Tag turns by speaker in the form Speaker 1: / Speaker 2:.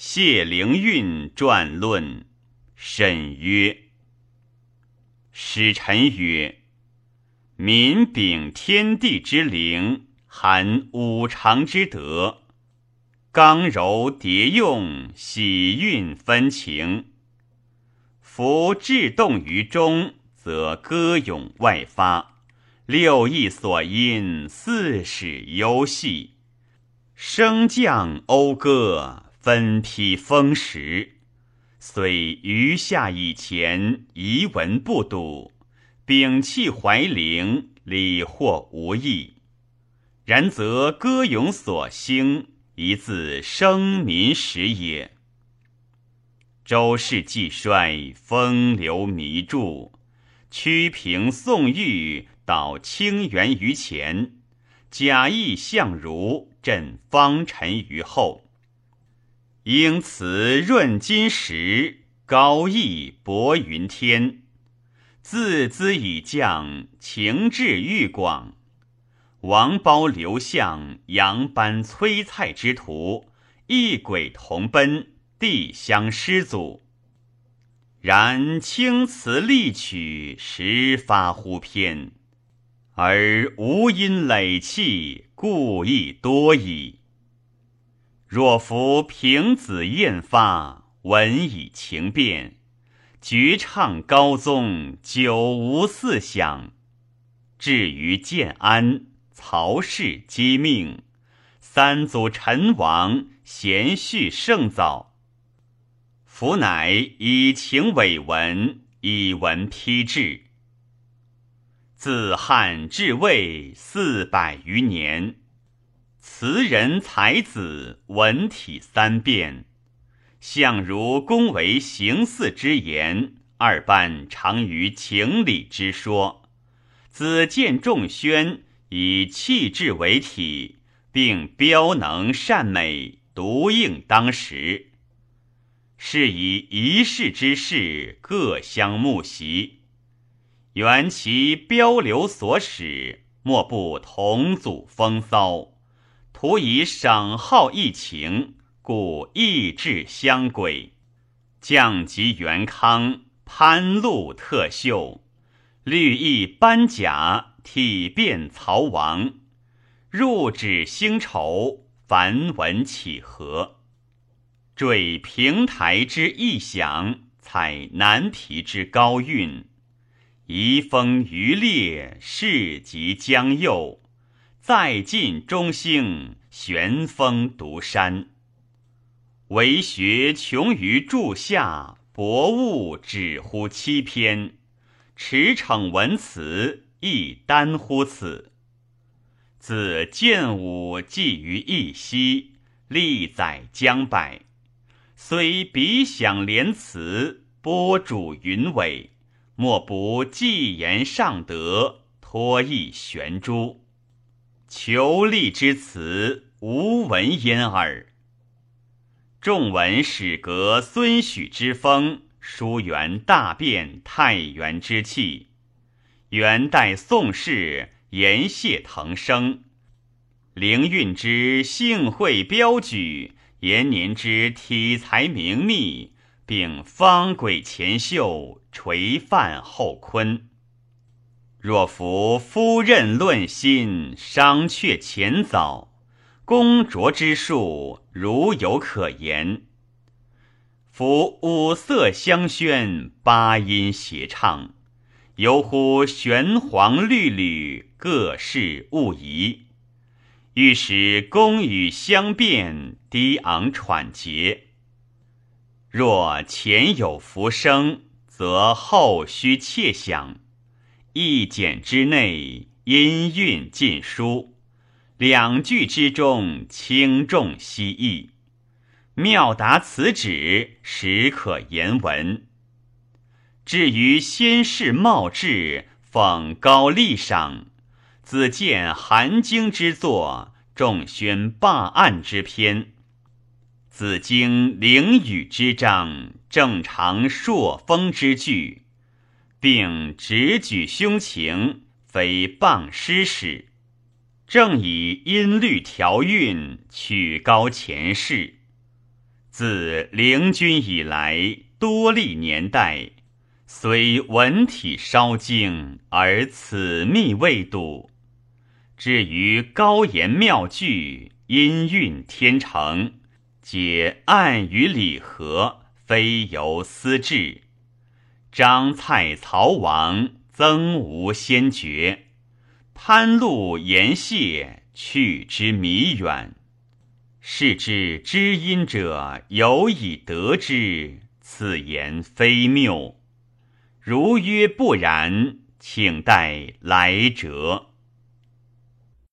Speaker 1: 谢灵运传论，沈曰：“使臣曰，民秉天地之灵，含五常之德，刚柔叠用，喜运分情。夫志动于中，则歌咏外发，六艺所因，四始游戏，升降讴歌。”分批封时，虽余下以前遗文不睹，摒弃怀陵，理或无益。然则歌咏所兴，一字生民始也。周氏既衰，风流迷著，屈平宋玉，导清源于前，假意相如，振方臣于后。应辞润金石，高义博云天。自资以降，情志愈广。王褒刘向、杨班崔蔡之徒，一轨同奔，地相师祖。然青词丽曲，时发乎篇，而无因累气，故意多矣。若夫平子燕发，文以情变，绝唱高宗，久无四响。至于建安、曹氏姬命，三祖陈王，贤序圣早。夫乃以情委文，以文批志。自汉至魏四百余年。词人才子，文体三变，相如恭维形似之言，二般长于情理之说。子见众宣，以气质为体，并标能善美，独应当时。是以一世之事各相慕习，原其标流所使，莫不同祖风骚。图以赏好异情，故意志相轨。降级元康，潘禄特秀，绿意班甲，体变曹王。入指兴愁，繁文起和。坠平台之异响，采南皮之高韵。移风余烈，世极将右。再尽中兴，玄风独山。为学穷于柱下，博物止乎七篇。驰骋文辞，亦单乎此。自建武寄于义溪，历载将百。虽笔响连词，播主云尾，莫不寄言上德，托意悬珠。求利之词，无闻焉耳。众闻始革孙许之风，书元大变太原之气。元代宋氏言谢腾升，灵运之幸会标举，延年之体裁明密，并方轨前秀，垂范后坤。若夫夫任论心，商榷前早，公卓之术，如有可言。夫五色相宣，八音谐唱，犹乎玄黄绿缕，各式物宜。欲使宫语相变，低昂喘节。若前有浮声，则后须切响。一简之内，音韵尽疏；两句之中，轻重悉异。妙达此旨，实可言文。至于先世茂志，讽高丽赏，子见韩经之作，众宣罢案之篇，子经灵雨之章，正常朔风之句。并直举胸情，非谤诗史，正以音律调韵，曲高前世。自灵君以来，多历年代，虽文体稍精，而此秘未睹。至于高言妙句，音韵天成，皆暗语礼合，非由私志。张蔡曹王，曾无先觉；潘陆言谢，去之弥远。是知知音者有以得之，此言非谬。如曰不然，请待来者。